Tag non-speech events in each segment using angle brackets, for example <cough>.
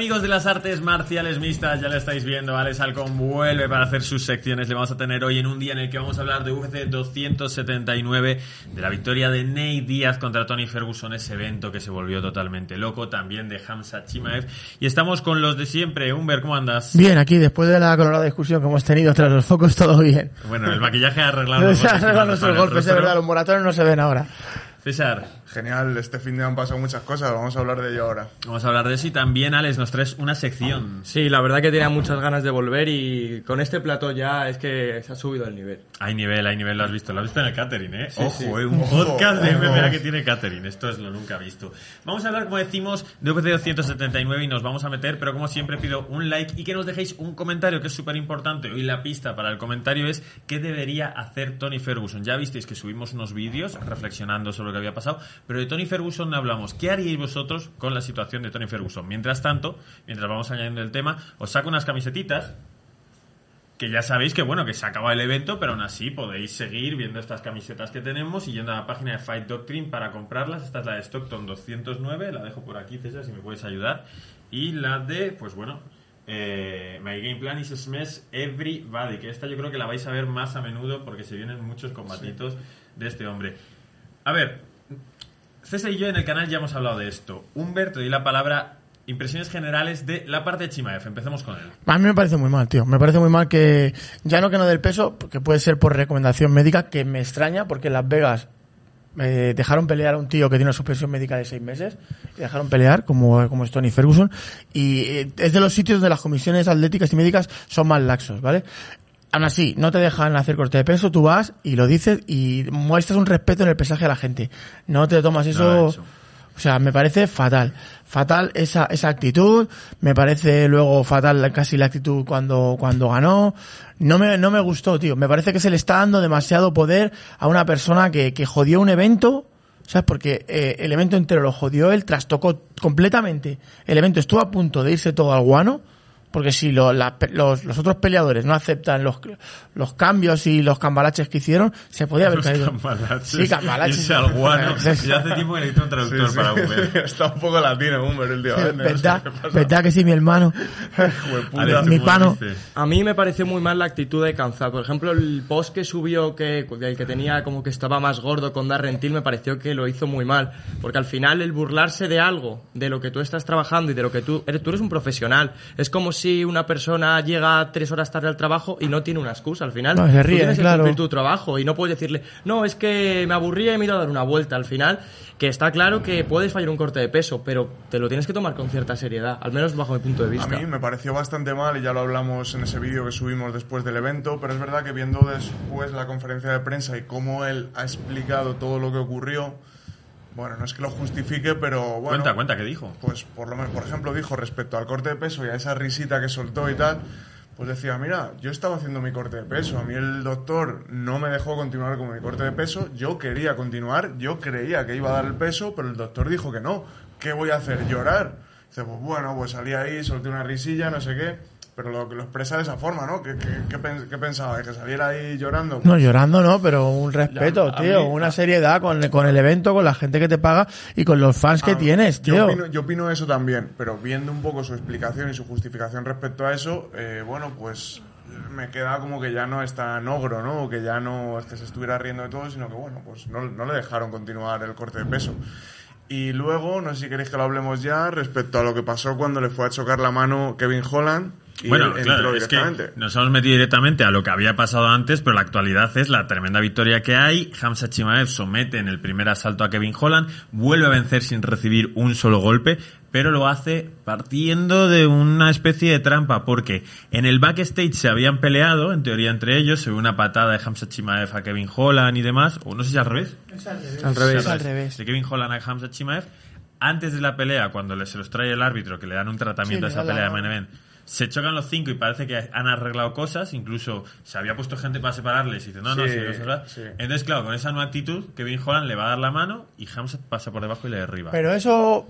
amigos de las artes marciales mixtas, ya lo estáis viendo, Alex Alcón vuelve para hacer sus secciones. Le vamos a tener hoy en un día en el que vamos a hablar de UFC 279, de la victoria de Ney Díaz contra Tony Ferguson, ese evento que se volvió totalmente loco, también de Hamza Chimaev. Y estamos con los de siempre. Humber, ¿cómo andas? Bien, aquí después de la colorada discusión que hemos tenido tras los focos, todo bien. Bueno, el maquillaje ha arreglado. <laughs> Se han arreglado nuestros golpes, es verdad, los moratones no se ven ahora. César. Genial, este fin de han pasado muchas cosas, vamos a hablar de ello ahora. Vamos a hablar de eso y también, Alex, nos traes una sección. Sí, la verdad que tenía muchas ganas de volver y con este plato ya es que se ha subido el nivel. Hay nivel, hay nivel, lo has visto. Lo has visto en el catering, ¿eh? Sí, Ojo, sí. ¿eh? un podcast de MMA que tiene catering. Esto es lo nunca visto. Vamos a hablar, como decimos, de UFC 279 y nos vamos a meter, pero como siempre pido un like y que nos dejéis un comentario que es súper importante. Hoy la pista para el comentario es qué debería hacer Tony Ferguson. Ya visteis que subimos unos vídeos reflexionando sobre lo que había pasado, pero de Tony Ferguson no hablamos. ¿Qué haríais vosotros con la situación de Tony Ferguson? Mientras tanto, mientras vamos añadiendo el tema, os saco unas camisetitas que ya sabéis que bueno, que se acaba el evento, pero aún así podéis seguir viendo estas camisetas que tenemos y yendo a la página de Fight Doctrine para comprarlas. Esta es la de Stockton 209, la dejo por aquí, César, si me puedes ayudar. Y la de, pues bueno, eh, My Game Plan is Smash Everybody, que esta yo creo que la vais a ver más a menudo porque se vienen muchos combatitos de este hombre. A ver, César y yo en el canal ya hemos hablado de esto. Humbert, te doy la palabra. Impresiones generales de la parte de Chimaev. Empecemos con él. A mí me parece muy mal, tío. Me parece muy mal que, ya no que no del peso, que puede ser por recomendación médica, que me extraña porque en Las Vegas eh, dejaron pelear a un tío que tiene una suspensión médica de seis meses y dejaron pelear como, como es Tony Ferguson y eh, es de los sitios donde las comisiones atléticas y médicas son más laxos, ¿vale? Aún así, no te dejan hacer corte de peso, tú vas y lo dices y muestras un respeto en el pesaje a la gente. No te tomas eso... O sea, me parece fatal. Fatal esa, esa actitud. Me parece luego fatal casi la actitud cuando, cuando ganó. No me, no me gustó, tío. Me parece que se le está dando demasiado poder a una persona que, que jodió un evento. ¿Sabes? Porque eh, el evento entero lo jodió él, trastocó completamente. El evento estuvo a punto de irse todo al guano. Porque si lo- la- los, los otros peleadores no aceptan los, los cambios y los cambalaches que hicieron, se podía haber Los caído. cambalaches. Sí, cambalaches. Irse al guano. <laughs> Sí, sí. Ya hace tiempo que necesito un traductor Sí, sí. para Humber. <laughs> Está un poco latino, Humber, últimamente. no sé ¿Verdad? ¿Verdad que sí, mi hermano? <laughs> Mi ¿cómo pano. A mí me pareció muy mal la actitud de Kanzat. Por ejemplo, el post que subió, que, el que tenía como que estaba más gordo con Darren Till, me pareció que lo hizo muy mal. Porque al final, el burlarse de algo, de lo que tú estás trabajando y de lo que tú eres, tú eres un profesional. Es como si una persona llega tres horas tarde al trabajo y no tiene una excusa. Al final, No, se tú ríe, tienes que claro. cumplir tu trabajo y no puedes decirle, no, es que me aburría y me he ido a dar una vuelta. Al final, que está claro que puedes fallar un corte de peso, pero te lo tienes que tomar con cierta seriedad, al menos bajo mi punto de A vista. mí me pareció bastante mal y ya lo hablamos en ese vídeo que subimos después del evento, pero es verdad que viendo después la conferencia de prensa y cómo él ha explicado todo lo que ocurrió, bueno, no es que lo justifique, pero bueno. Cuenta, cuenta, ¿qué dijo? Pues por lo menos, por ejemplo, dijo respecto al corte de peso y a esa risita que soltó y tal, pues decía, mira, yo estaba haciendo mi corte de peso, a mí el doctor no me dejó continuar con mi corte de peso, yo quería continuar, yo creía que iba a dar el peso, pero el doctor dijo que no. ¿Qué voy a hacer? ¿Llorar? Dice, pues bueno, pues salí ahí, solté una risilla, no sé qué, pero lo, lo expresa de esa forma, ¿no? ¿Qué, qué, qué pens- qué pensaba? ¿Que saliera ahí llorando? No, llorando no, pero un respeto, Ya, tío. mí- una seriedad con, con el evento, con la gente que te paga y con los fans que Ah, tienes, yo tío. Opino, yo opino eso también, pero viendo un poco su explicación y su justificación respecto a eso, eh, bueno, pues me queda como que ya no es tan ogro, ¿no? Que ya no es que se estuviera riendo de todo, sino que, bueno, pues no, no le dejaron continuar el corte de peso. Y luego, no sé si queréis que lo hablemos ya, respecto a lo que pasó cuando le fue a chocar la mano Kevin Holland. Bueno, él claro, es que directamente. nos hemos metido directamente a lo que había pasado antes, pero la actualidad es la tremenda victoria que hay. Hamza Chimaev somete en el primer asalto a Kevin Holland, vuelve a vencer sin recibir un solo golpe, pero lo hace partiendo de una especie de trampa, porque en el backstage se habían peleado, en teoría entre ellos, se ve una patada de Hamza Chimaev a Kevin Holland y demás, o no sé si al revés. Al revés. Es al revés. De Kevin Holland a Hamza Chimaev. Antes de la pelea, cuando se los trae el árbitro, que le dan un tratamiento Sí, a esa pelea de main event, se chocan los cinco y parece que han arreglado cosas. Incluso se había puesto gente para separarles y dice, no, no, Sí, sí, no se va". sí. Entonces, claro, con esa nueva actitud, Kevin Holland le va a dar la mano y Hamza pasa por debajo y le derriba. Pero eso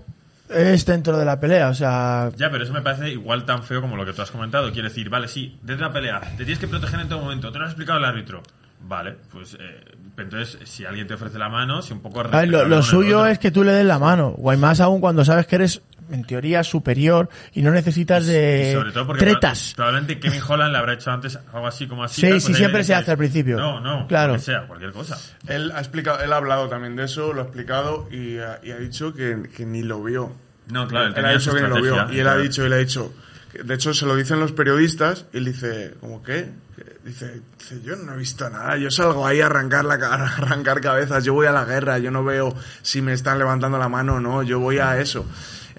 es dentro de la pelea, o sea, Ya, pero eso me parece igual tan feo como lo que tú has comentado. Quiere decir, vale, sí, dentro de la pelea, te tienes que proteger en todo momento. Te lo has explicado el árbitro. Vale, pues eh, entonces si alguien te ofrece la mano, si un poco ver, lo, suyo es que tú le des la mano, o hay más aún cuando sabes que eres en teoría superior y no necesitas de sobre todo porque tretas. probablemente Kevin <laughs> Holland le habrá hecho antes algo así como así. Sí, tal, sí, pues siempre se hace al principio. No, no, Claro. sea, cualquier cosa. Él ha, explicado, él ha hablado también de eso, lo ha explicado y ha, y ha dicho que, que ni lo vio. No, claro, él él ha dicho que ni lo vio. Y él ha dicho, él ha dicho. que De hecho, se lo dicen los periodistas y él dice, ¿cómo qué? Que Dice, dice, yo no he visto nada, yo salgo ahí a arrancar, la, <laughs> a arrancar cabezas, yo voy a la guerra, yo no veo si me están levantando la mano o no, yo voy a eso.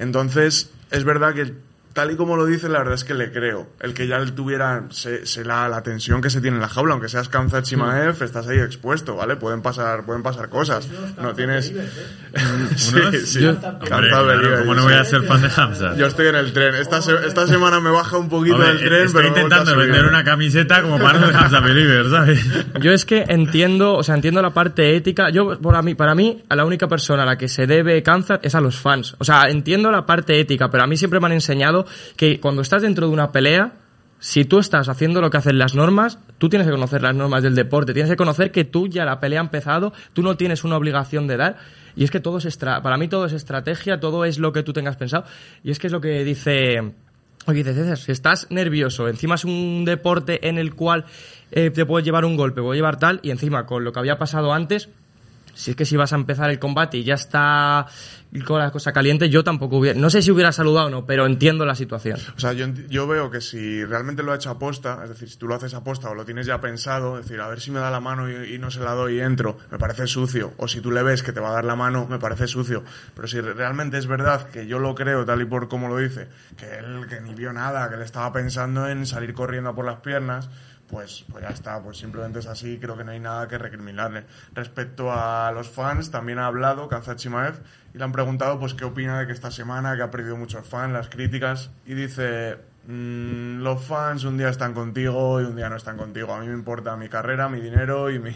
Entonces, es verdad que tal y como lo dice, la verdad es que le creo. El que ya tuviera se, se la, la tensión que se tiene en la jaula, aunque seas Kamzat Chimaev, estás ahí expuesto, ¿vale? Pueden pasar, pueden pasar cosas. No tienes... <laughs> sí, ¿Unos? sí, Yo- Kamzat Hombre, claro, Believers, ¿Cómo no voy a ser fan de Hamza? Yo estoy en el tren. Esta, se- esta semana me baja un poquito Hombre, del tren, estoy pero intentando vender una camiseta como para no Hamza Believer, ¿sabes? Yo es que entiendo, o sea, entiendo la parte ética. Yo, para mí, para mí, a la única persona a la que se debe Kansas es a los fans. O sea, entiendo la parte ética, pero a mí siempre me han enseñado que cuando estás dentro de una pelea, si tú estás haciendo lo que hacen las normas, tú tienes que conocer las normas del deporte, tienes que conocer que tú ya la pelea ha empezado, tú no tienes una obligación de dar. Y es que todo es para mí todo es estrategia, todo es lo que tú tengas pensado. Y es que es lo que dice Oye, César, si estás nervioso, encima es un deporte en el cual eh, te puedes llevar un golpe, puedes llevar tal, y encima con lo que había pasado antes, si es que si vas a empezar el combate y ya está con la cosa caliente, yo tampoco hubiera, no sé si hubiera saludado o no, pero entiendo la situación. O sea, yo, yo veo que si realmente lo ha hecho aposta, es decir, si tú lo haces aposta o lo tienes ya pensado, es decir, a ver si me da la mano y, no se la doy y entro, me parece sucio. O si tú le ves que te va a dar la mano, me parece sucio. Pero si re- realmente es verdad que yo lo creo tal y por como lo dice, que él que ni vio nada, que él estaba pensando en salir corriendo por las piernas, pues, pues ya está, pues simplemente es así, creo que no hay nada que recriminarle. Respecto a los fans, también ha hablado Kanzat y le han preguntado pues qué opina de que esta semana, que ha perdido muchos fans, las críticas, y dice, "Mm, los fans un día están contigo y un día no están contigo. A mí me importa mi carrera, mi dinero y mi,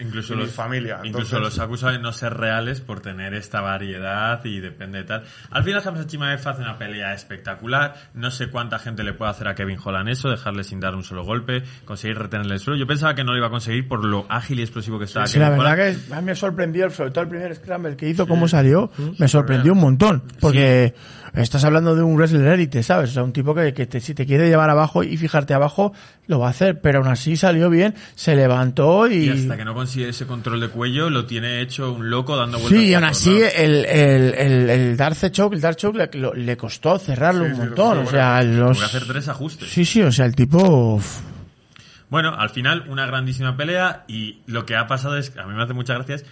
Incluso y mi familia. Incluso Entonces- los acusa de no ser reales por tener esta variedad y depende de tal. Al final, Hamza Chimaev hace una pelea espectacular. No sé cuánta gente le puede hacer a Kevin Holland eso, dejarle sin dar un solo golpe, conseguir retenerle el suelo. Yo pensaba que no lo iba a conseguir por lo ágil y explosivo que estaba Sí, Kevin la verdad Holland. que a mí me sorprendió, sobre todo el primer scramble que hizo, cómo salió, me sorprendió un montón. Porque estás hablando de un wrestler élite, ¿sabes? O sea, un tipo que, que te- si te quiere llevar abajo y fijarte abajo, lo va a hacer. Pero aún así salió bien, se levantó y... Y hasta que no consigue ese control de cuello, lo tiene hecho un loco dando vueltas. Sí, y aún así el, el, el, el Darce Choke, el Dark Choke le, lo- le costó cerrarlo Sí, un sí, montón. O sea, los... Tuvo que hacer tres ajustes. Sí, sí, o sea, el tipo... uf, Bueno, al final una grandísima pelea y lo que ha pasado es, a mí me hace muchas gracias,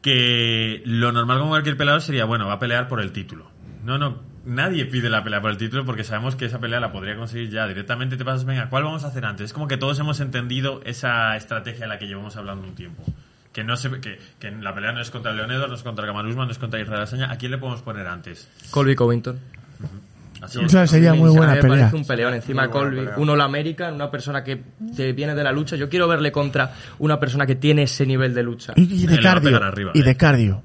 que lo normal como cualquier peleador sería, bueno, va a pelear por el título. No, no, nadie pide la pelea por el título porque sabemos que esa pelea la podría conseguir ya. Directamente te pasas, venga, ¿cuál vamos a hacer antes? Es como que todos hemos entendido esa estrategia de la que llevamos hablando un tiempo. Que no se, que, que la pelea no es contra Edwards, no es contra Kamaru Usman, no es contra Israel Asaña. ¿A quién le podemos poner antes? Colby Covington. Así o es. sea, sería muy buena me pelea. parece un peleón encima Colby, pelea. uno la América, una persona que te viene de la lucha. Yo quiero verle contra una persona que tiene ese nivel de lucha. Y, y de Él le va a cardio. pegar arriba, y eh. de cardio.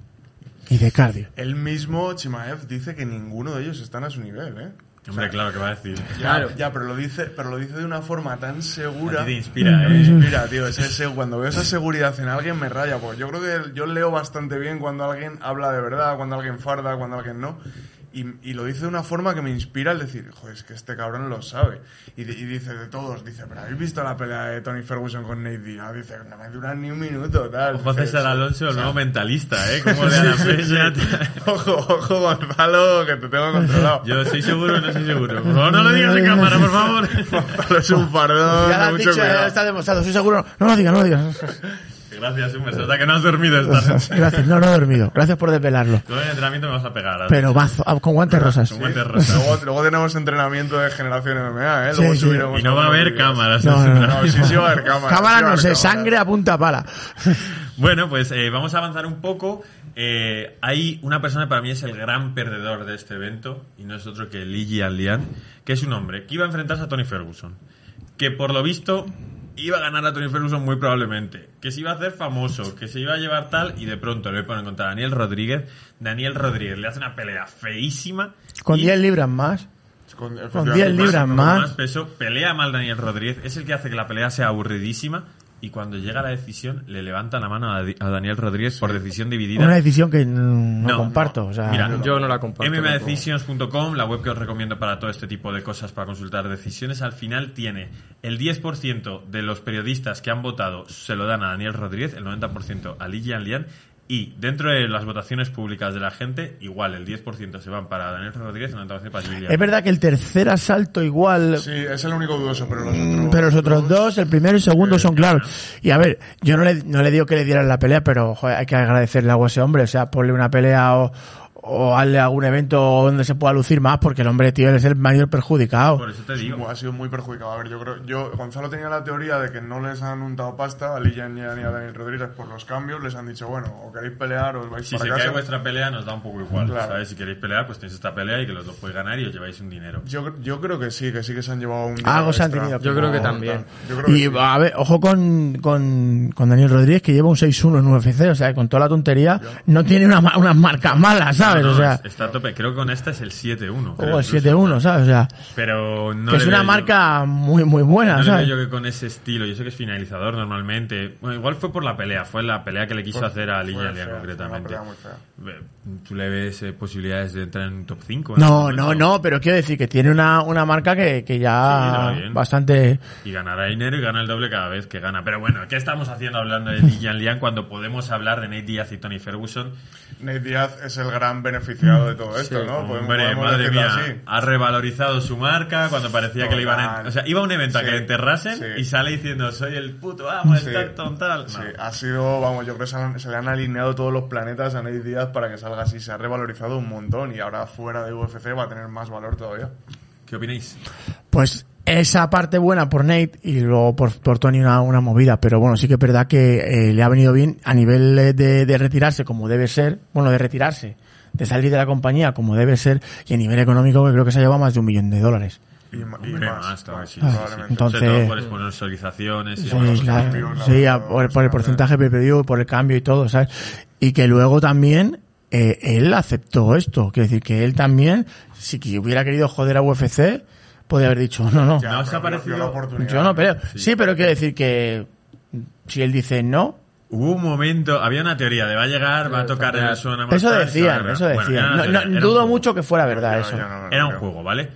Y de cardio. Él mismo, Chimaev, dice que ninguno de ellos están a su nivel, ¿eh? Hombre, claro que va a decir. Ya, Claro. Ya, pero lo dice, pero lo dice de una forma tan segura. A ti te inspira, Me ¿eh? inspira, tío. Ese, ese- cuando veo esa seguridad en alguien me raya. Porque yo creo que yo leo bastante bien cuando alguien habla de verdad, cuando alguien farda, cuando alguien no. Y, y lo dice de una forma que me inspira al decir, joder, es que este cabrón lo sabe. Y, di- y dice de todos, dice, pero ¿habéis visto la pelea de Tony Ferguson con Nate Diaz? Dice, no me dura ni un minuto, tal. Ojo César. Alonso, el nuevo mentalista, ¿eh? Como <laughs> le la <laughs> peña. Ojo, ojo, Gonzalo, que te tengo controlado. Yo soy seguro o no soy seguro. Por favor, no lo digas en cámara, por favor. <laughs> Gonzalo es un fardón, Ya lo has mucho dicho, ya cuidado. está demostrado, estoy seguro. No lo digas, no lo digas. Gracias, Humer. Se nota que no has dormido esta <laughs> noche. Gracias, no, no he dormido. Gracias por desvelarlo. Luego en el entrenamiento me vas a pegar. ahora. Pero mazo, ah, con guantes rosas. Con guantes rosas. Luego, luego tenemos entrenamiento de generación MMA, ¿eh? Sí, Luego sí. subiremos Y no va a haber cámaras. No, no, no. No, sí, sí va a haber cámaras. Cámara sí no sé, sangre a punta pala. <laughs> Bueno, pues eh, vamos a avanzar un poco. Eh, hay una persona que para mí es el gran perdedor de este evento, y no es otro que Ligi Allian, que es un hombre que iba a enfrentarse a Tony Ferguson. Que por lo visto iba a ganar a Tony Ferguson muy probablemente. Que se iba a hacer famoso, que se iba a llevar tal, y de pronto le ponen contra Daniel Rodríguez. Daniel Rodríguez le hace una pelea feísima. Con y 10 libras más. Con, Con 10 libras más. más peso, pelea mal Daniel Rodríguez, es el que hace que la pelea sea aburridísima. Y cuando llega la decisión le levanta la mano a, Daniel Rodríguez por decisión dividida. Una decisión que no, No, comparto. O sea, Mira, Yo no la comparto. MMDecisions.com, la web que os recomiendo para todo este tipo de cosas, para consultar decisiones, al final tiene el 10% de los periodistas que han votado se lo dan a Daniel Rodríguez, el 90% a Li Jianlian, y dentro de las votaciones públicas de la gente, igual el 10% se van para Daniel Rodríguez, el 90% para Li Jianlian. es verdad que el tercer asalto igual Sí, es el único dudoso, pero los otros. Pero los otros dos, el primero y el segundo, son claros. Y a ver, yo no le, no le digo que le dieran la pelea, pero joder, hay que agradecerle a ese hombre. O sea, ponle una pelea o, o hazle algún evento donde se pueda lucir más, porque el hombre, tío, es el mayor perjudicado. Por eso te digo. Ha sido muy perjudicado. A ver, yo creo, yo, Gonzalo tenía la teoría de que no les han untado pasta a Lillian ni a ni a Daniel Rodríguez por los cambios. Les han dicho, bueno, o queréis pelear o os vais Si para se casa. cae vuestra pelea nos da un poco igual, Claro. ¿sabes? Si queréis pelear, pues tenéis esta pelea y que los dos podéis ganar y os lleváis un dinero. Yo, yo creo que sí, que sí que se han llevado un. Algo dinero se han tenido Yo creo que también. tal. Yo creo que Y sí. a ver, ojo con, con, con Daniel Rodríguez, que lleva un 6-1 en UFC, o sea, con toda la tontería, no tiene una, ma- unas marcas malas, ¿sabes? No, o no, sea, está a tope. Creo que con esta es el 7-1. creo o el incluso. 7-1, ¿sabes? O sea, Pero no que es una veo yo- marca muy, muy buena, No le ¿sabes? veo yo que con ese estilo, yo sé que es finalizador normalmente. Bueno, igual fue por la pelea, fue la pelea que le quiso Fue- hacer a una concretamente. ¿Tú le ves eh, posibilidades de entrar en top 5? No, no, no, pero quiero decir que tiene una, una marca que, que Sí, ya bien. bastante... Y ganará dinero y gana el doble cada vez que gana. Pero bueno, ¿qué estamos haciendo hablando de Lian Lian cuando podemos hablar de Nate Diaz y Tony Ferguson? Nate Díaz es el gran beneficiado de todo esto, ¿no? Podemos- Hombre, madre mía, así. ha revalorizado su marca cuando parecía que le iban a... Total. O sea, iba a un evento a que Sí, le enterrasen sí. y sale diciendo, soy el puto amo, Sí. el Stockton, tal. No. Sí, ha sido, vamos, yo creo que se, han- se le han alineado todos los planetas a Nate Díaz para que salga así. Se ha revalorizado un montón y ahora fuera de UFC va a tener más valor todavía. ¿Qué opináis? Pues esa parte buena por Nate y luego por, por Tony una, una movida, pero bueno, sí que es verdad que eh, le ha venido bien a nivel de, de retirarse como debe ser, bueno, de retirarse, de salir de la compañía como debe ser y a nivel económico que creo que se ha llevado más de un millón de dólares. Y, y Hombre, más, más, todavía, más, sí, Ah, sí, entonces- Sobre todo por sponsorizaciones y Sí, demás. claro, sí, por, por el porcentaje de pay por el cambio y todo, ¿sabes? Y que luego también eh, él aceptó esto, quiere decir que él también, si que hubiera querido joder a UFC, podría haber dicho, no, no, Ya, ¿No os ha parecido- vio la oportunidad. yo no. Sí, pero quiere decir que si él dice no, Hubo un momento, había una teoría de va a llegar, va a tocar en el suelo. eso decían, eso decían. No, no, dudo mucho que fuera verdad eso. Era un creo. juego, ¿vale?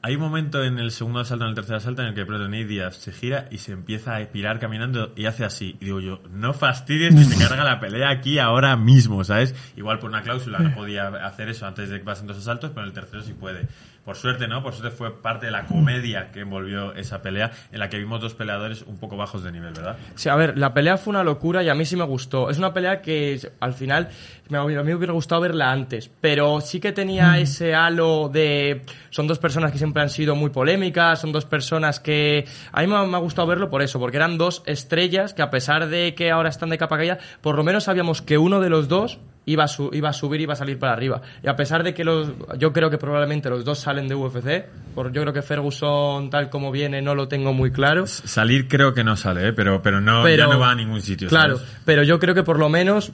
Hay un momento en el segundo asalto, en el tercer asalto, en el que Protonate Díaz se gira y se empieza a espirar caminando y hace así. Y digo yo, no fastidies que se <laughs> carga la pelea aquí ahora mismo, ¿sabes? Igual por una cláusula no podía hacer eso antes de que pasen dos asaltos, pero en el tercero sí puede. Por suerte, ¿no? Por suerte fue parte de la comedia que envolvió esa pelea, en la que vimos dos peleadores un poco bajos de nivel, ¿verdad? Sí, a ver, la pelea fue una locura y a mí sí me gustó. Es una pelea que al final me, a mí me hubiera gustado verla antes, pero sí que tenía ese halo de... Son dos personas que siempre han sido muy polémicas, son dos personas que... A mí me, me ha gustado verlo por eso, porque eran dos estrellas que a pesar de que ahora están de capa caída, por lo menos sabíamos que uno de los dos iba a, su- iba a subir y iba a salir para arriba. Y a pesar de que los, yo creo que probablemente los dos salen de UFC, por, yo creo que Ferguson tal como viene no lo tengo muy claro. Salir creo que no sale, ¿eh? pero, pero, no, Pero- ya no va a ningún sitio. Claro, ¿sabes? pero yo creo que por lo menos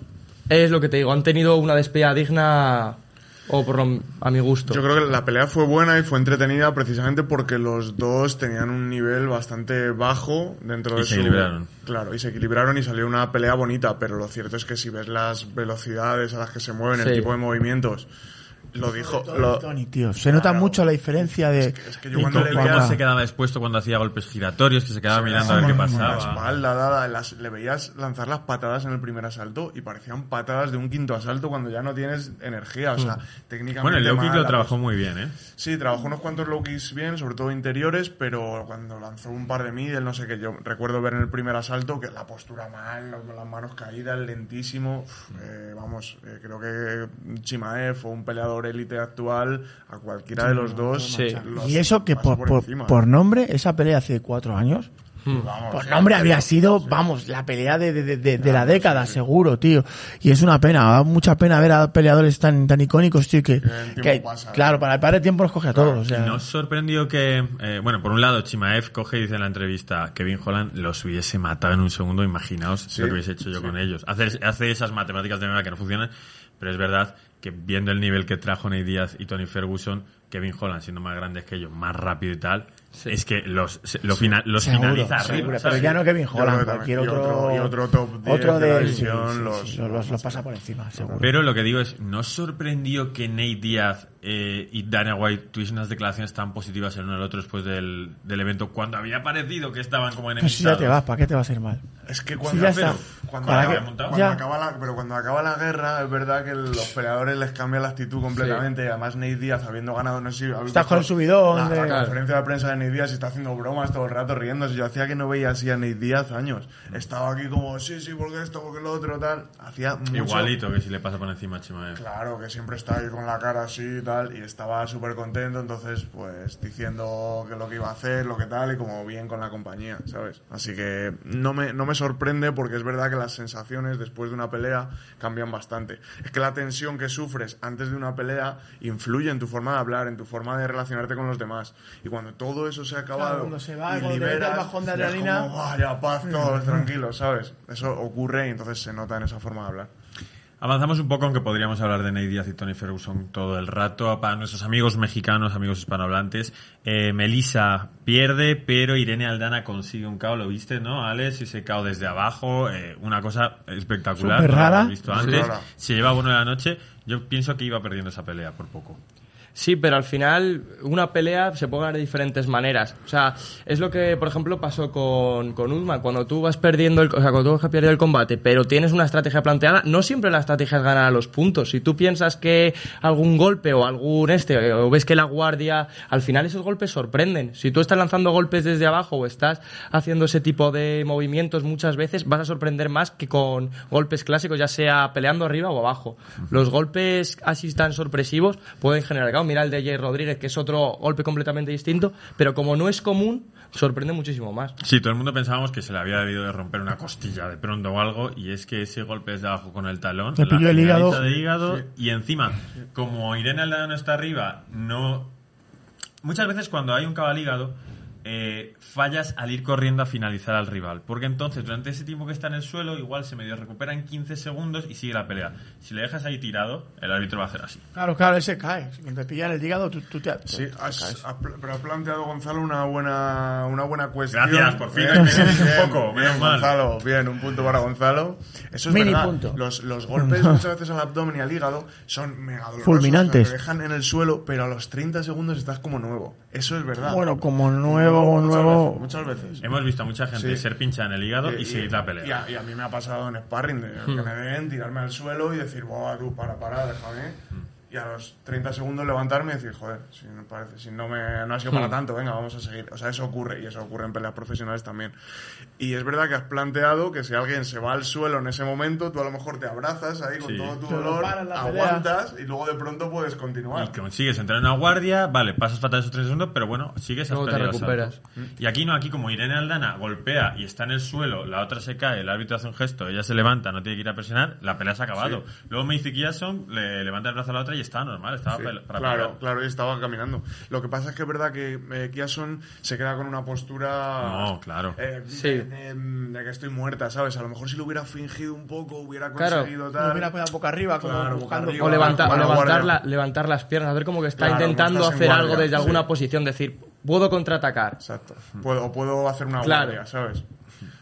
es lo que te digo, han tenido una despedida digna o por lo, a mi gusto. Yo creo que la pelea fue buena y fue entretenida precisamente porque los dos tenían un nivel bastante bajo dentro Y de se su... equilibraron. Claro, y se equilibraron y salió una pelea bonita, pero lo cierto es que si ves las velocidades a las que se mueven, el tipo de movimientos, lo dijo... Lo, Tony, tío, se nota mucho la diferencia de... es que yo de cuando cómo le Cómo veía- se quedaba expuesto cuando hacía golpes giratorios, que se quedaba mirando a ver qué La pasaba. espalda dada, las- le veías lanzar las patadas en el primer asalto y parecían patadas de un quinto asalto cuando ya no tienes energía, o sea, técnicamente... Bueno, el low kick lo la trabajó muy bien, ¿eh? Sí, trabajó unos cuantos low kicks bien, sobre todo interiores, pero cuando lanzó un par de middle, no sé qué, yo recuerdo ver en el primer asalto que la postura mal, las- las manos caídas, lentísimo. Uf, eh, vamos, eh, creo que Chimaev o un peleador élite actual, a cualquiera de los dos. Sí. los Y eso que por, por, encima. por nombre, esa pelea hace cuatro años, Vamos, por sí, nombre sí, habría sí, sido, sí. vamos, la pelea de, de, de, de- de la década, seguro, tío. Y es una pena, da mucha pena ver a peleadores tan, tan icónicos, tío, que, que- pasa, claro, para el par de tiempo nos coge a todos. O sea, ¿No os sorprendió que, eh, bueno, por un lado, Chimaev coge y dice en la entrevista Kevin Holland los hubiese matado en un segundo? Imaginaos lo que hubiese hecho yo con ellos. Hace, hace esas matemáticas de MMA que no funcionan, pero es verdad que viendo el nivel que trajo Ney Díaz y Tony Ferguson, Kevin Holland siendo más grandes que ellos, más rápido y tal, es que los, lo fina- los Seguro, finaliza seguro, arriba. pero ya no Kevin Holland, cualquier otro, otro- y otro top 10 otro de la de sí, división sí, sí, los- sí, los, los pasa por encima, seguro. Pero lo que digo es, ¿no sorprendió que Nate Díaz eh, y Dana White tuviesen unas declaraciones tan positivas el uno al otro después del, del evento cuando había parecido que estaban como Pues enemistados? si ya te vas, ¿para qué te vas a ir mal? Es que Sí, cuando, ya pero cuando, ¿Para acaba, cuando Ya. acaba la, pero cuando acaba la guerra, es verdad que los peleadores les cambia la actitud completamente. Además, Nate Díaz, habiendo ganado, no sé si Estás con el subidón La, de- la conferencia de prensa de Nate Díaz está haciendo bromas todo el rato riéndose. Yo hacía que no veía así a Nate Díaz años. Estaba aquí como, sí, sí, porque esto, porque lo otro, tal. Hacía mucho. Igualito que si le pasa por encima a Chimaev. Claro, que siempre está ahí con la cara así y tal, y estaba súper contento, entonces, pues, diciendo que lo que iba a hacer, lo que tal, y como bien con la compañía, ¿sabes? Así que no me, no me sorprende porque es verdad que las sensaciones después de una pelea cambian bastante. Es que la tensión que sufres antes de una pelea influye en tu forma de hablar, en tu forma de relacionarte con los demás. Y cuando todo eso se ha acabado Claro, cuando se va, y cuando mete el liberas, bajón de ya es adrenalina. como, vaya paz, <laughs> todos tranquilos, ¿sabes? Eso ocurre y entonces se nota en esa forma de hablar. Avanzamos un poco, aunque podríamos hablar de Nate Díaz y Tony Ferguson todo el rato. Para nuestros amigos mexicanos, amigos hispanohablantes, eh, Melissa pierde, pero Irene Aldana consigue un KO, lo viste, ¿no, Alex? Ese KO desde abajo, eh, una cosa espectacular. Súper no lo rara. hemos visto Sí, antes. rara. Se lleva bueno de la noche. Yo pienso que iba perdiendo esa pelea por poco. Sí, pero al final una pelea se puede ganar de diferentes maneras. O sea, es lo que, por ejemplo, pasó con, con Usman. Cuando tú vas perdiendo el, o sea, cuando tú vas perdiendo el combate, pero tienes una estrategia planteada, no siempre la estrategia es ganar a los puntos. Si tú piensas que algún golpe o algún este, o ves que la guardia, al final esos golpes sorprenden. Si tú estás lanzando golpes desde abajo o estás haciendo ese tipo de movimientos muchas veces, vas a sorprender más que con golpes clásicos, ya sea peleando arriba o abajo. Los golpes así tan sorpresivos pueden generar caos. Mira el de Jay Rodríguez, que es otro golpe completamente distinto, pero como no es común, sorprende muchísimo más. Sí, todo el mundo pensábamos que se le había debido de romper una costilla de pronto o algo, y es que ese golpe desde abajo con el talón, Le pilló el hígado. de hígado, y encima, como Irene Aldana no está arriba, no... Muchas veces cuando hay un cabal hígado, eh, fallas al ir corriendo a finalizar al rival, porque entonces durante ese tiempo que está en el suelo, igual se medio recupera en 15 segundos y sigue la pelea. Si le dejas ahí tirado, el árbitro va a hacer así. Claro, claro, ese cae. Si te pillan el hígado, tú, tú te... Sí, has, caes. has pero ha planteado Gonzalo una buena, una buena cuestión. Gracias, por fin, Bien, dices un bien, poco, bien, mal. Gonzalo, bien, un punto para Gonzalo. Eso es Mini verdad. punto. Los, los golpes muchas veces al abdomen y al hígado son mega dolorosos. Fulminantes. Te dejan en el suelo, pero a los 30 segundos estás como nuevo. Eso es verdad. Bueno, como nuevo, muchas nuevo... veces, muchas veces. Hemos visto a mucha gente Sí. ser pincha en el hígado y, seguir la pelea. Y a, y a mí me ha pasado en sparring, de que me den, tirarme al suelo y decir, Buah, tú, para, para, déjame. Y a los 30 segundos levantarme y decir, joder, si no, parece, si no, me, no ha sido para tanto, venga, vamos a seguir. O sea, eso ocurre y eso ocurre en peleas profesionales también. Y es verdad que has planteado que si alguien se va al suelo en ese momento, tú a lo mejor te abrazas ahí con Sí. todo tu dolor, la pelea. aguantas y luego de pronto puedes continuar. Y consigues entrar en una guardia, vale, pasas fatal esos tres segundos, pero bueno, sigues has Luego te recuperas. Y aquí no, aquí como Irene Aldana golpea y está en el suelo, la otra se cae, el árbitro hace un gesto, ella se levanta, no tiene que ir a presionar, la pelea se ha acabado. Luego Macy Jackson le levanta el brazo a la otra y estaba normal, estaba Sí, para claro, pelear. claro, y estaba caminando. Lo que pasa es que es verdad que eh, Kiason se queda con una postura. No, claro. eh, Sí. de, de- de que estoy muerta, ¿sabes? A lo mejor si lo hubiera fingido un poco, hubiera conseguido tal. hubiera quedado boca arriba, como Claro, boca buscando... arriba. O, levanta- Para o la levantar, la- levantar las piernas, hacer como que está Claro, intentando hacer guardia, algo desde sí. alguna posición, decir, puedo contraatacar. Exacto. Puedo, o puedo hacer una Claro. guardia, ¿sabes?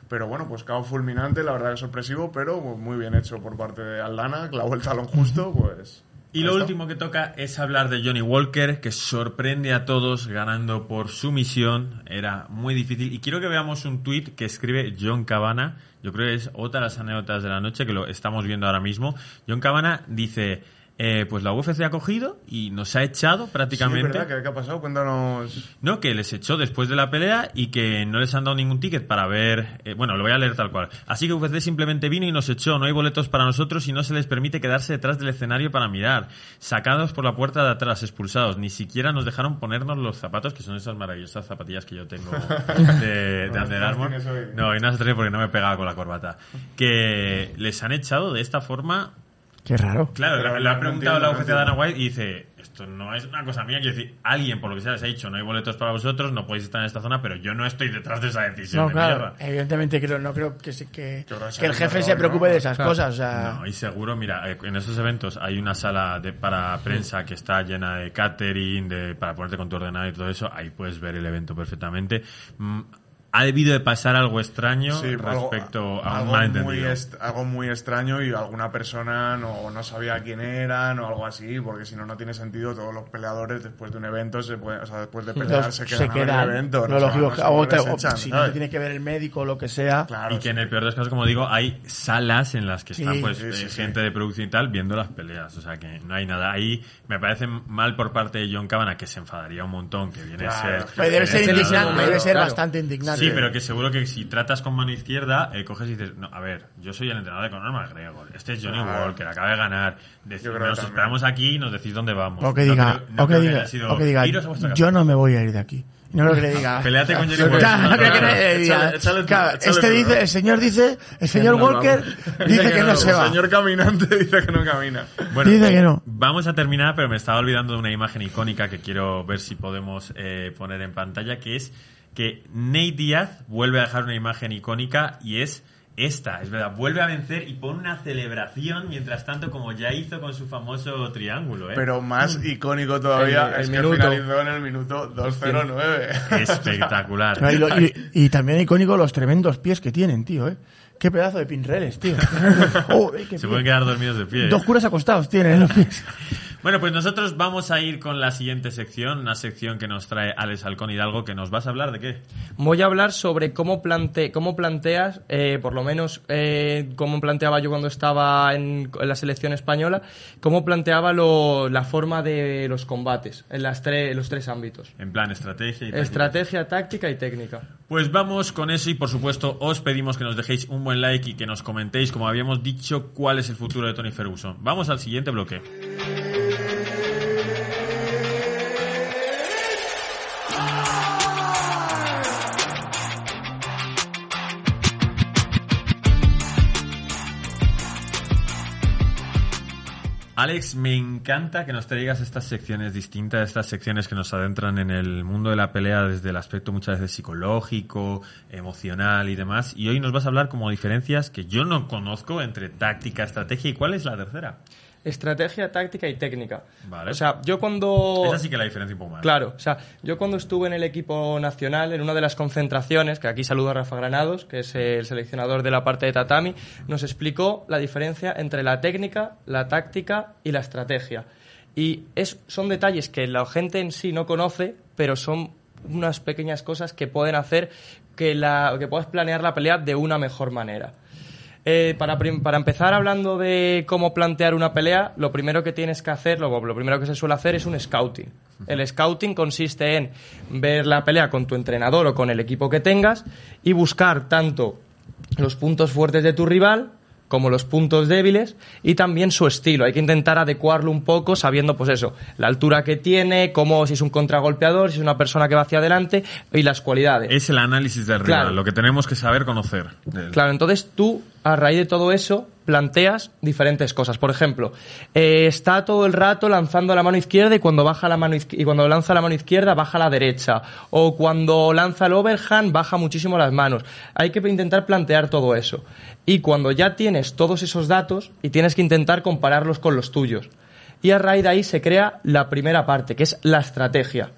Pero bueno, pues cao fulminante, la verdad que sorpresivo, pero muy bien hecho por parte de Aldana, clavó el talón justo, pues. Y lo último que toca es hablar de Johnny Walker, que sorprende a todos ganando por sumisión. Era muy difícil. Y quiero que veamos un tuit que escribe John Cabana. Yo creo que es otra de las anécdotas de la noche que lo estamos viendo ahora mismo. John Cabana dice, eh, pues la UFC ha cogido y nos ha echado Sí, es prácticamente. verdad, ¿qué, ha pasado? Cuéntanos. No, que les echó después de la pelea y que no les han dado ningún ticket para ver. eh, bueno, lo voy a leer tal cual. Así que UFC simplemente vino y nos echó. No hay boletos para nosotros y no se les permite quedarse detrás del escenario para mirar. Sacados por la puerta de atrás, expulsados. Ni siquiera nos dejaron ponernos los zapatos, que son esas maravillosas zapatillas que yo tengo <laughs> de, de Under Armour. No, y no trae porque no me pegaba con la corbata. Que les han echado de esta forma Qué raro. Claro, le ha preguntado la UGC de Dana. White y dice, esto no es una cosa mía, quiero decir, alguien por lo que sea les ha dicho, no hay boletos para vosotros, no podéis estar en esta zona, pero yo no estoy detrás de esa decisión No, de claro. mierda. Evidentemente creo, no creo que, se- que, el jefe se preocupe ¿no? de esas Claro. cosas. O sea, No, y seguro, mira, eh, en esos eventos hay una sala de, para prensa que está llena de catering, de, para ponerte con tu ordenador y todo eso, ahí puedes ver el evento perfectamente. Ha debido de pasar algo extraño Sí, algo- respecto a un algo muy, malentendido. est- algo muy extraño y alguna persona no, no sabía quién eran o algo así, porque si no, no tiene sentido. Todos los peleadores después de un evento, se pueden- o sea, después de pelear, los- se quedan, en el evento. no se se o te- o echan, si no tiene que ver el médico o lo que sea. Claro, y que en el peor de los casos, como digo, hay salas en las que están Sí, pues sí, sí, eh, sí. gente de producción y tal viendo las peleas. O sea que no hay nada. Ahí me parece mal por parte de John Cabana, que se enfadaría un montón, que viene Claro, a ser... debe ser indignante, debe ser claro. bastante indignante. Sí, pero que seguro que si tratas con mano izquierda, eh, coges y dices, no, a ver, yo soy el entrenador de Conor McGregor, este es Johnny Claro. Walker, acaba de ganar, que nos también. esperamos aquí y nos decís dónde vamos. O que No diga, creo- no o que diga, sido, o que diga, yo no me voy a ir de aquí. No creo que le diga. <laughs> Peleate con Johnny Claro, Walker. <laughs> no creo que le diga. Este dice, el señor dice, el señor Walker dice que no se va. El señor caminante <laughs> dice que no camina. Bueno, Dice que no. Vamos a terminar, pero me estaba olvidando de una imagen icónica que quiero ver si podemos eh, poner en pantalla, que es que Nate Díaz vuelve a dejar una imagen icónica y es esta, es verdad, vuelve a vencer y pone una celebración mientras tanto como ya hizo con su famoso triángulo, ¿eh? Pero más icónico todavía El- el es que minuto. finalizó en el minuto 209. Espectacular. <laughs> Y, y- y también icónico los tremendos pies que tienen, tío, ¿eh? Qué pedazo de pinreles, tío. <laughs> Se pueden quedar dormidos de pie. ¿eh? Dos curas acostados tienen los pies. <laughs> Bueno, pues nosotros vamos a ir con la siguiente sección, una sección que nos trae Alex Halcón Hidalgo, que nos vas a hablar de qué. Voy a hablar sobre cómo, plante, cómo planteas, eh, por lo menos eh, cómo planteaba yo cuando estaba en, en la selección española, cómo planteaba lo- la forma de los combates en las tre- los tres ámbitos. En plan, estrategia y táctica. Estrategia, táctica y técnica. Pues vamos con eso y por supuesto os pedimos que nos dejéis un buen like y que nos comentéis, como habíamos dicho, cuál es el futuro de Tony Ferguson. Vamos al siguiente bloque. Alex, me encanta que nos traigas estas secciones distintas, estas secciones que nos adentran en el mundo de la pelea desde el aspecto muchas veces psicológico, emocional y demás. Y hoy nos vas a hablar como diferencias que yo no conozco entre táctica, estrategia y cuál es la tercera. Estrategia, táctica y técnica. Vale. O sea, yo cuando... Esa sí que la diferencia un poco más. Claro, o sea, yo cuando estuve en el equipo nacional, en una de las concentraciones, que aquí saludo a Rafa Granados, que es el seleccionador de la parte de tatami, nos explicó la diferencia entre la técnica, la táctica y la estrategia. Y es, son detalles que la gente en sí no conoce, pero son unas pequeñas cosas que pueden hacer que, la, que puedas planear la pelea de una mejor manera. Eh, para, para empezar hablando de cómo plantear una pelea, lo primero que tienes que hacer, lo primero que se suele hacer es un scouting. El scouting consiste en ver la pelea con tu entrenador o con el equipo que tengas y buscar tanto los puntos fuertes de tu rival como los puntos débiles y también su estilo. Hay que intentar adecuarlo un poco sabiendo, pues eso, la altura que tiene, cómo, si es un contragolpeador, si es una persona que va hacia adelante y las cualidades. Es el análisis del rival, Claro. lo que tenemos que saber conocer. Claro, entonces tú, a raíz de todo eso, planteas diferentes cosas. Por ejemplo, eh, está todo el rato lanzando la mano izquierda y cuando baja la mano y cuando lanza la mano izquierda baja la derecha. O cuando lanza el overhand baja muchísimo las manos. Hay que intentar plantear todo eso. Y cuando ya tienes todos esos datos y tienes que intentar compararlos con los tuyos. Y a raíz de ahí se crea la primera parte, que es la estrategia.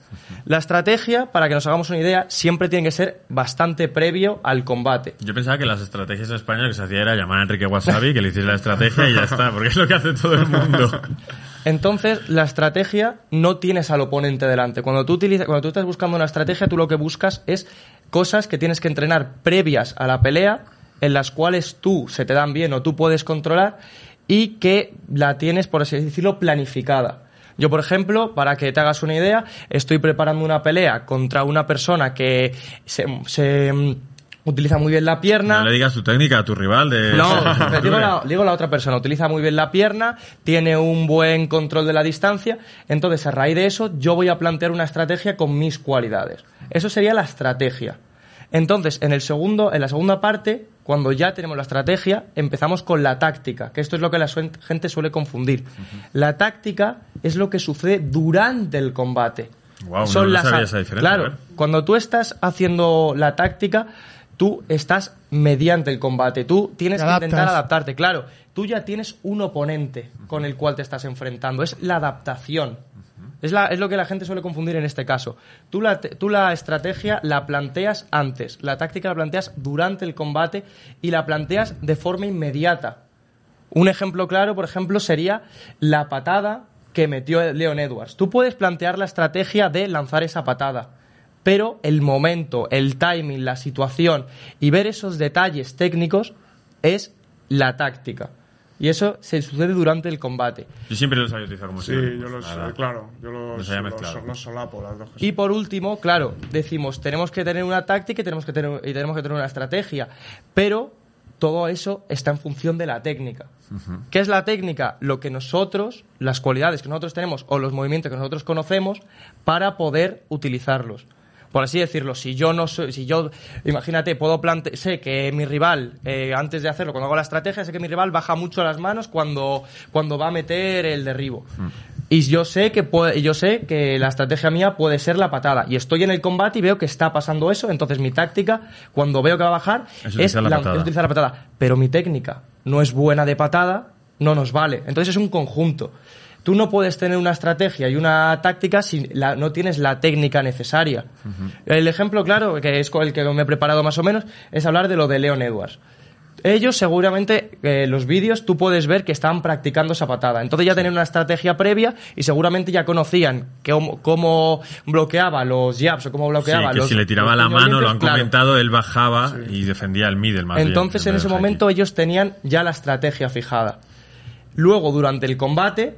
La estrategia, para que nos hagamos una idea, siempre tiene que ser bastante previo al combate. Yo pensaba que las estrategias en España lo que se hacía era llamar a Enrique Wasabi, que le hiciese la estrategia y ya está, porque es lo que hace todo el mundo. <laughs> Entonces, la estrategia no tienes al oponente delante. Cuando tú, utilizas, cuando tú estás buscando una estrategia, tú lo que buscas es cosas que tienes que entrenar previas a la pelea, en las cuales tú se te dan bien o tú puedes controlar y que la tienes, por así decirlo, planificada. Yo, por ejemplo, para que te hagas una idea, estoy preparando una pelea contra una persona que se, se, mm, utiliza muy bien la pierna. No le digas tu técnica a tu rival de... No, <laughs> digo la, digo la otra persona, utiliza muy bien la pierna, tiene un buen control de la distancia, entonces a raíz de eso yo voy a plantear una estrategia con mis cualidades. Eso sería la estrategia. Entonces, en el segundo, en la segunda parte, cuando ya tenemos la estrategia, empezamos con la táctica, que esto es lo que la gente suele confundir. La táctica es lo que sucede durante el combate. Guau, no lo sabía esa diferencia, Claro, cuando tú estás haciendo la táctica, tú estás mediante el combate. Tú tienes que intentar adaptarte. Claro, tú ya tienes un oponente con el cual te estás enfrentando. Es la adaptación. Es, lo que la gente suele confundir en este caso. Tú la, tú la estrategia la planteas antes, la táctica la planteas durante el combate y la planteas de forma inmediata. Un ejemplo claro, por ejemplo, sería la patada que metió Leon Edwards. Tú puedes plantear la estrategia de lanzar esa patada, pero el momento, el timing, la situación y ver esos detalles técnicos es la táctica. Y eso se sucede durante el combate. Yo siempre los había utilizado como Sí, yo los, eh, claro, yo los, Los solapo, las dos cosas. Y por último, claro, decimos, tenemos que tener una táctica y tenemos que tener, y tenemos que tener una estrategia, pero todo eso está en función de la técnica. ¿Qué es la técnica? Lo que nosotros, las cualidades que nosotros tenemos o los movimientos que nosotros conocemos para poder utilizarlos. Por así decirlo, si yo no soy, si yo, imagínate, puedo plante sé que mi rival, eh, antes de hacerlo, cuando hago la estrategia, sé que mi rival baja mucho las manos cuando, cuando va a meter el derribo. Y yo sé que puede, yo sé que la estrategia mía puede ser la patada. Y estoy en el combate y veo que está pasando eso. Entonces mi táctica, cuando veo que va a bajar, Es la es utilizar la patada. Pero mi técnica no es buena de patada, no nos vale. Entonces es un conjunto. Tú no puedes tener una estrategia y una táctica si la- no tienes la técnica necesaria. El ejemplo claro, que es con el que me he preparado más o menos, es hablar de lo de Leon Edwards. Ellos seguramente, eh, los vídeos, tú puedes ver que estaban practicando esa patada. Entonces ya tenían una estrategia previa y seguramente ya conocían cómo, cómo bloqueaba los jabs o cómo Sí, bloqueaba que los si le tiraba la mano, lo han claro. comentado, él bajaba y defendía el middle más bien, Entonces, en ese momento, ellos tenían ya la estrategia fijada. Luego, durante el combate,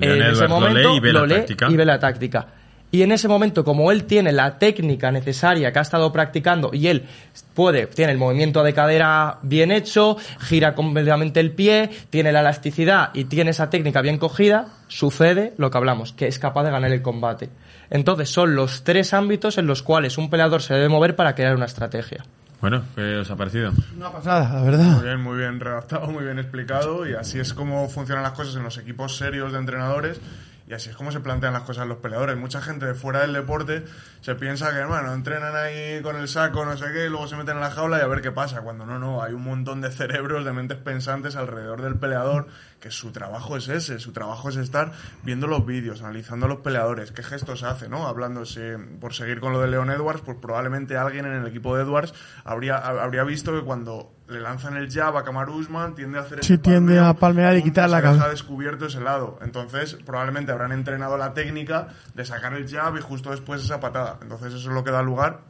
En ese lo momento, lee y ve lo lee y ve la táctica. Y en ese momento, como él tiene la técnica necesaria que ha estado practicando y él puede, tiene el movimiento de cadera bien hecho, gira completamente el pie, tiene la elasticidad y tiene esa técnica bien cogida, sucede lo que hablamos, que es capaz de ganar el combate. Entonces, son los tres ámbitos en los cuales un peleador se debe mover para crear una estrategia. Bueno, ¿qué os ha parecido? Una pasada, la verdad. Muy bien, muy bien redactado, muy bien explicado y así es como funcionan las cosas en los equipos serios de entrenadores y así es como se plantean las cosas los peleadores. Mucha gente de fuera del deporte se piensa que, bueno, entrenan ahí con el saco, no sé qué, y luego se meten en la jaula y a ver qué pasa. Cuando no, no, hay un montón de cerebros, de mentes pensantes alrededor del peleador que su trabajo es ese, su trabajo es estar viendo los vídeos, analizando a los peleadores, qué gestos hace, ¿no? Hablándose, por seguir con lo de Leon Edwards, pues probablemente alguien en el equipo de Edwards habría, habría visto que cuando le lanzan el jab a Kamaru Usman tiende a hacer Sí, tiende palmeo, a palmear y quitar la cabeza. descubierto ese lado. Entonces, probablemente habrán entrenado la técnica de sacar el jab y justo después esa patada. Entonces, eso es lo que da lugar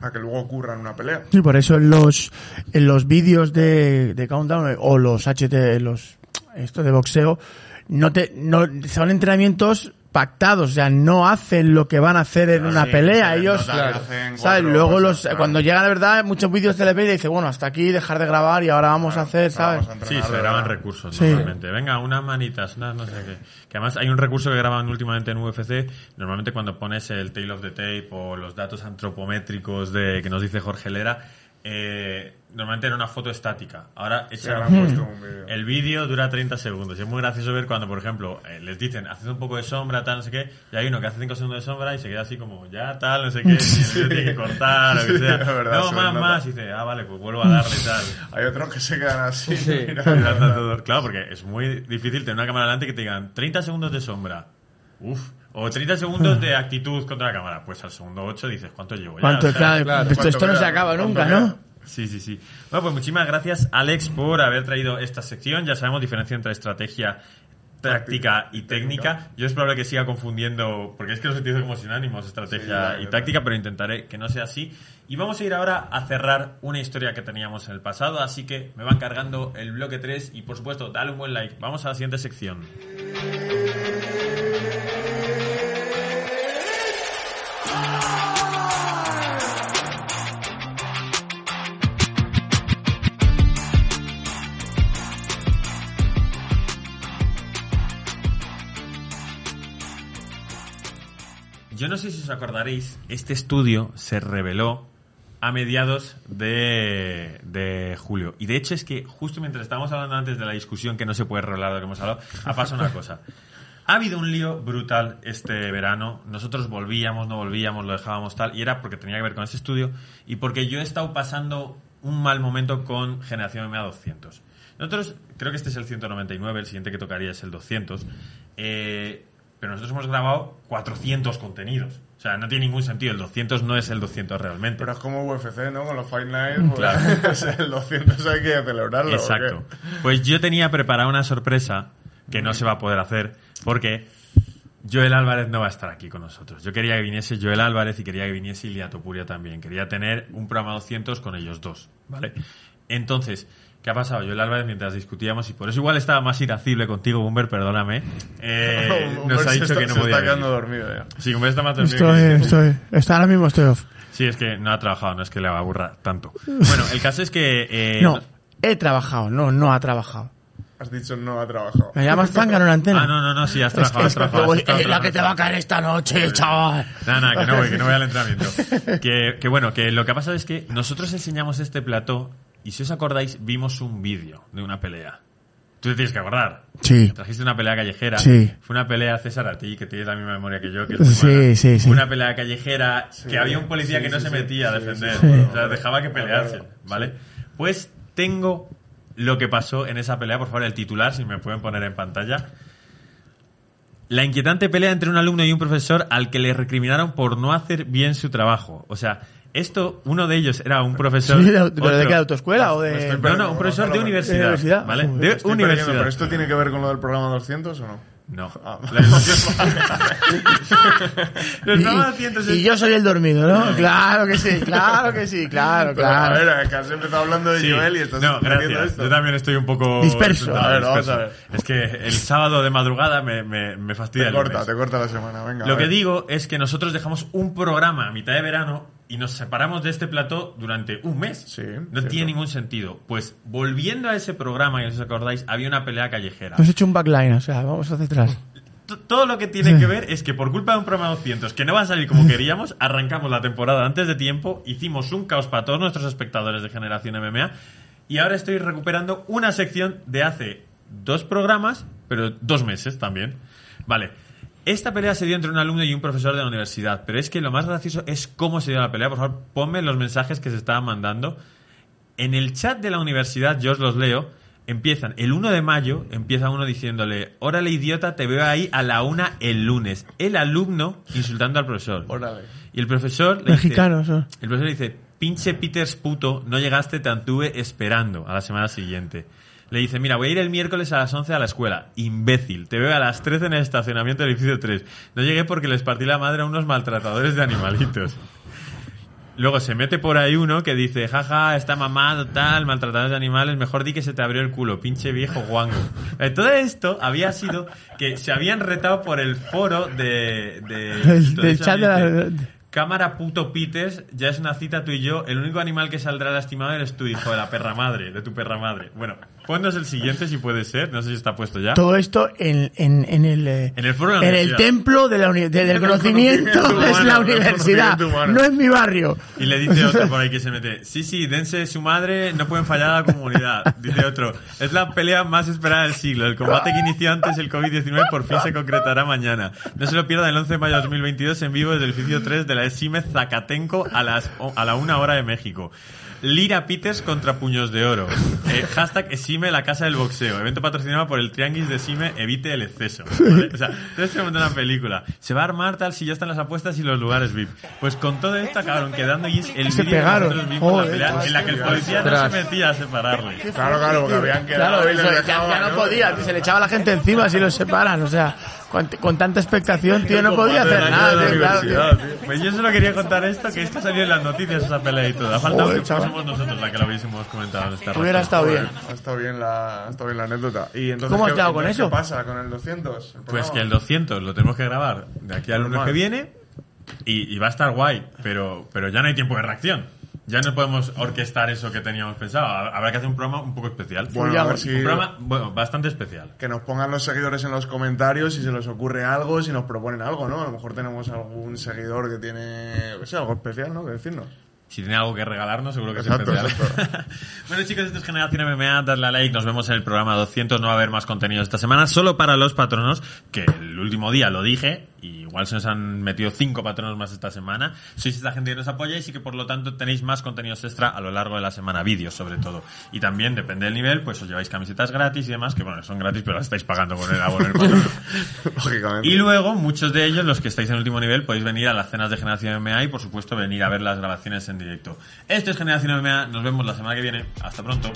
a que luego ocurra en una pelea. Sí, por eso en los, en los vídeos de, de Countdown o los HT, los, esto de boxeo, no te, no, son entrenamientos pactados, o sea, no hacen lo que van a hacer en una sí, pelea, ellos, hacen ¿sabes? cuatro Luego cosas, los, claro. cuando llega de verdad, muchos vídeos se les ve y dice, bueno, hasta aquí dejar de grabar y ahora vamos a hacer, ¿sabes? vamos a Sí, se de graban verdad. recursos Sí. normalmente. Venga, unas manitas, unas no sé qué. Que además hay un recurso que graban últimamente en UFC. Normalmente cuando pones el tail of the tape o los datos antropométricos de que nos dice Jorge Lera, eh, normalmente era una foto estática. Ahora echan el vídeo dura 30 segundos. Y es muy gracioso ver cuando, por ejemplo, eh, les dicen, haced un poco de sombra, tal, no sé qué, y hay uno que hace 5 segundos de sombra y se queda así como, ya, tal, no sé qué, <laughs> y el vídeo tiene que cortar, o que sea. <laughs> verdad, no, más, nota. más, y dice, ah, vale, pues vuelvo a darle tal. <laughs> Hay otros que se quedan así. Sí. Mirando. Claro, porque es muy difícil tener una cámara delante que te digan 30 segundos de sombra. Uf. O 30 segundos de actitud contra la cámara. Pues al segundo 8 dices, ¿cuánto llevo ya? ¿Cuánto, O sea, claro, claro, esto, ¿cuánto esto no se acaba ¿Cuánto nunca, queda? ¿no? Sí, sí, sí. Bueno, pues muchísimas gracias, Alex, por haber traído esta sección. Ya sabemos diferencia entre estrategia, táctica y técnica. Yo es probable que siga confundiendo, porque es que los utilizo como sinónimos, estrategia Sí, y táctica, pero intentaré que no sea así. Y vamos a ir ahora a cerrar una historia que teníamos en el pasado, así que me van cargando el bloque 3 y por supuesto, dale un buen like. Vamos a la siguiente sección. Yo no sé si os acordaréis, este estudio se reveló a mediados de, julio. Y de hecho es que justo mientras estábamos hablando antes de la discusión que no se puede revelar de lo que hemos hablado, ha pasado una cosa. Ha habido un lío brutal este verano. Nosotros volvíamos, no volvíamos, lo dejábamos tal. Y era porque tenía que ver con ese estudio y porque yo he estado pasando un mal momento con Generación MA 200. Nosotros, creo que este es el 199, el siguiente que tocaría es el 200. eh, pero nosotros hemos grabado 400 contenidos. O sea, no tiene ningún sentido. El 200 no es el 200 realmente. Pero es como UFC, ¿no? Con los Fight Nights, <laughs> pues, el 200 hay que celebrarlo. ¿o Exacto. Pues yo tenía preparada una sorpresa que no se va a poder hacer porque Joel Álvarez no va a estar aquí con nosotros. Yo quería que viniese Joel Álvarez y quería que viniese Ilia Topuria también. Quería tener un programa 200 con ellos dos, ¿vale? Entonces, ¿qué ha pasado? Joel Álvarez mientras discutíamos y por eso igual estaba más irascible contigo, Bumber, perdóname. eh, <laughs> nos ha dicho está- que no se podía está quedando venir. dormido ya. Sí, Humber está más dormido Estoy, que- estoy, está ahora mismo estoy off. Sí, es que no ha trabajado, no es que le aburra tanto. Bueno, el caso es que... eh, No, he trabajado, no, no ha trabajado. Has dicho no ha trabajado. ¿Me llamas tanga en una antena? Ah, no, no, no, sí, has Es trabajado, que has es trabajado. has estado la que te va a caer esta noche, chaval. No, no, que no voy, que no voy al entrenamiento. <laughs> Que, que bueno, que lo que ha pasado es que nosotros enseñamos este plató y si os acordáis, vimos un vídeo de una pelea. Tú te tienes que acordar. Sí. Trajiste una pelea callejera. Sí. Fue una pelea César a ti, que tienes la misma memoria que yo. Que es muy Sí, buena. sí, sí. Fue Una pelea callejera que había un policía sí, que no sí, se sí. metía a defender. sí, sí. O sea, dejaba que peleasen, ¿vale? Pues tengo lo que pasó en esa pelea. Por favor, el titular, si me pueden poner en pantalla. La inquietante pelea entre un alumno y un profesor al que le recriminaron por no hacer bien su trabajo. O sea, esto, uno de ellos era un profesor. Sí, de- ¿Pero de qué? ¿De autoescuela o de...? No, no, un profesor de universidad. ¿De universidad? ¿Vale? De Estoy universidad. ¿Pero esto tiene que ver con lo del programa 200 o no? No. Ah. <laughs> Y- programas 200 y, y yo soy el dormido, ¿no? Claro que sí, claro que sí, claro, Pero, a claro. ver, que has empezado hablando de Sí. Joel y estás no, gracias. esto. Yo también estoy un poco Disperso. A ver, vamos disperso. a ver. Es que el sábado de madrugada me, me, me fastidia Te el corta, lunes. te corta la semana, venga. Lo que digo es que nosotros dejamos un programa a mitad de verano y nos separamos de este plató durante un mes. Sí, no cierto. tiene ningún sentido. Pues volviendo a ese programa, y no os acordáis, había una pelea callejera. Hemos hecho un backline, o sea, vamos hacia atrás. T- Todo lo que tiene que ver es que por culpa de un programa 200 que no va a salir como queríamos, <laughs> arrancamos la temporada antes de tiempo, hicimos un caos para todos nuestros espectadores de Generación MMA y ahora estoy recuperando una sección de hace dos programas, pero dos meses también. Vale. Esta pelea se dio entre un alumno y un profesor de la universidad, pero es que lo más gracioso es cómo se dio la pelea. Por favor, ponme los mensajes que se estaban mandando. En el chat de la universidad, yo os los leo, empiezan, el 1 de mayo, empieza uno diciéndole, órale idiota, te veo ahí a la una el lunes. El alumno insultando al profesor. Órale. Y el profesor le Mexicanos, dice, el profesor dice, pinche Peters puto, no llegaste, te antuve esperando a la semana siguiente. Le dice, mira, voy a ir el miércoles a las 11 a la escuela. Imbécil, te veo a las 13 en el estacionamiento del edificio 3. No llegué porque les partí la madre a unos maltratadores de animalitos. Luego se mete por ahí uno que dice, jaja, está mamado, tal, maltratadores de animales, mejor di que se te abrió el culo, pinche viejo guango. Eh, todo esto había sido que se habían retado por el foro de... de <laughs> Del- chat de la- Cámara puto Peters, ya es una cita tú y yo. El único animal que saldrá lastimado eres tú, hijo de la perra madre, de tu perra madre. Bueno, ponnos el siguiente si puede ser. No sé si está puesto ya. Todo esto en, en, en el... eh, En el foro de la en el templo de la de- del El conocimiento conocimiento es la universidad, no es mi barrio. Y le dice otro <laughs> por ahí que se mete, sí, sí, dense su madre, no pueden fallar a la comunidad. <laughs> Dice otro, es la pelea más esperada del siglo. El combate que inició antes el COVID-19 por fin se concretará mañana. No se lo pierdan el 11 de mayo de 2022 en vivo desde el edificio 3 de la Esime Zacatenco a, las, a la una hora de México. Lira Peters contra Puños de Oro. Eh, hashtag Esime la casa del boxeo. Evento patrocinado por el Trianguis de Esime, evite el exceso. ¿vale? O sea, entonces se monta una película. Se va a armar tal si ya están las apuestas y los lugares VIP. Pues con todo esto acabaron quedando y es el Se pegaron. vimos la pelea en la que el policía no se metía a separarle. Claro, claro, porque habían quedado Claro, eso, ya, ya no podía, se le echaba la gente encima si los separan, o sea, con, con tanta expectación, tío, no podía hacer nada, tío, claro, tío. Pues yo solo quería contar esto, que es que salió en las noticias esa pelea y todo. Ha faltado Joder, que chaval. fuésemos nosotros la que lo hubiésemos comentado en esta Hubiera estado bien. Ha estado bien la, ha estado bien la anécdota. ¿Y entonces ¿Cómo has quedado con eso? ¿Qué pasa con el 200? el Pues que el 200 lo tenemos que grabar de aquí al lunes que viene y, y va a estar guay, pero, pero ya no hay tiempo de reacción. Ya no podemos orquestar eso que teníamos pensado. Habrá que hacer un programa un poco especial. Bueno, a ver si- Un programa, bueno, bastante especial. Que nos pongan los seguidores en los comentarios si se les ocurre algo, si nos proponen algo, ¿no? A lo mejor tenemos algún seguidor que tiene, qué sé, algo especial, ¿no? Que decirnos. Si tiene algo que regalarnos, seguro que Exacto, es especial. <laughs> bueno, chicos, esto es Generación MMA. Dadle a like. Nos vemos en el programa 200. No va a haber más contenido esta semana. Solo para los patronos, que el último día lo dije. Y igual se nos han metido cinco patronos más esta semana. Sois esta gente que nos apoyáis y que por lo tanto tenéis más contenidos extra a lo largo de la semana. Vídeos, sobre todo. Y también, depende del nivel, pues os lleváis camisetas gratis y demás. Que bueno, son gratis, pero las estáis pagando con el abono. <laughs> Lógicamente. Y luego, muchos de ellos, los que estáis en último nivel, podéis venir a las cenas de Generación MMA y, por supuesto, venir a ver las grabaciones en directo. Esto es Generación MMA. Nos vemos la semana que viene. Hasta pronto.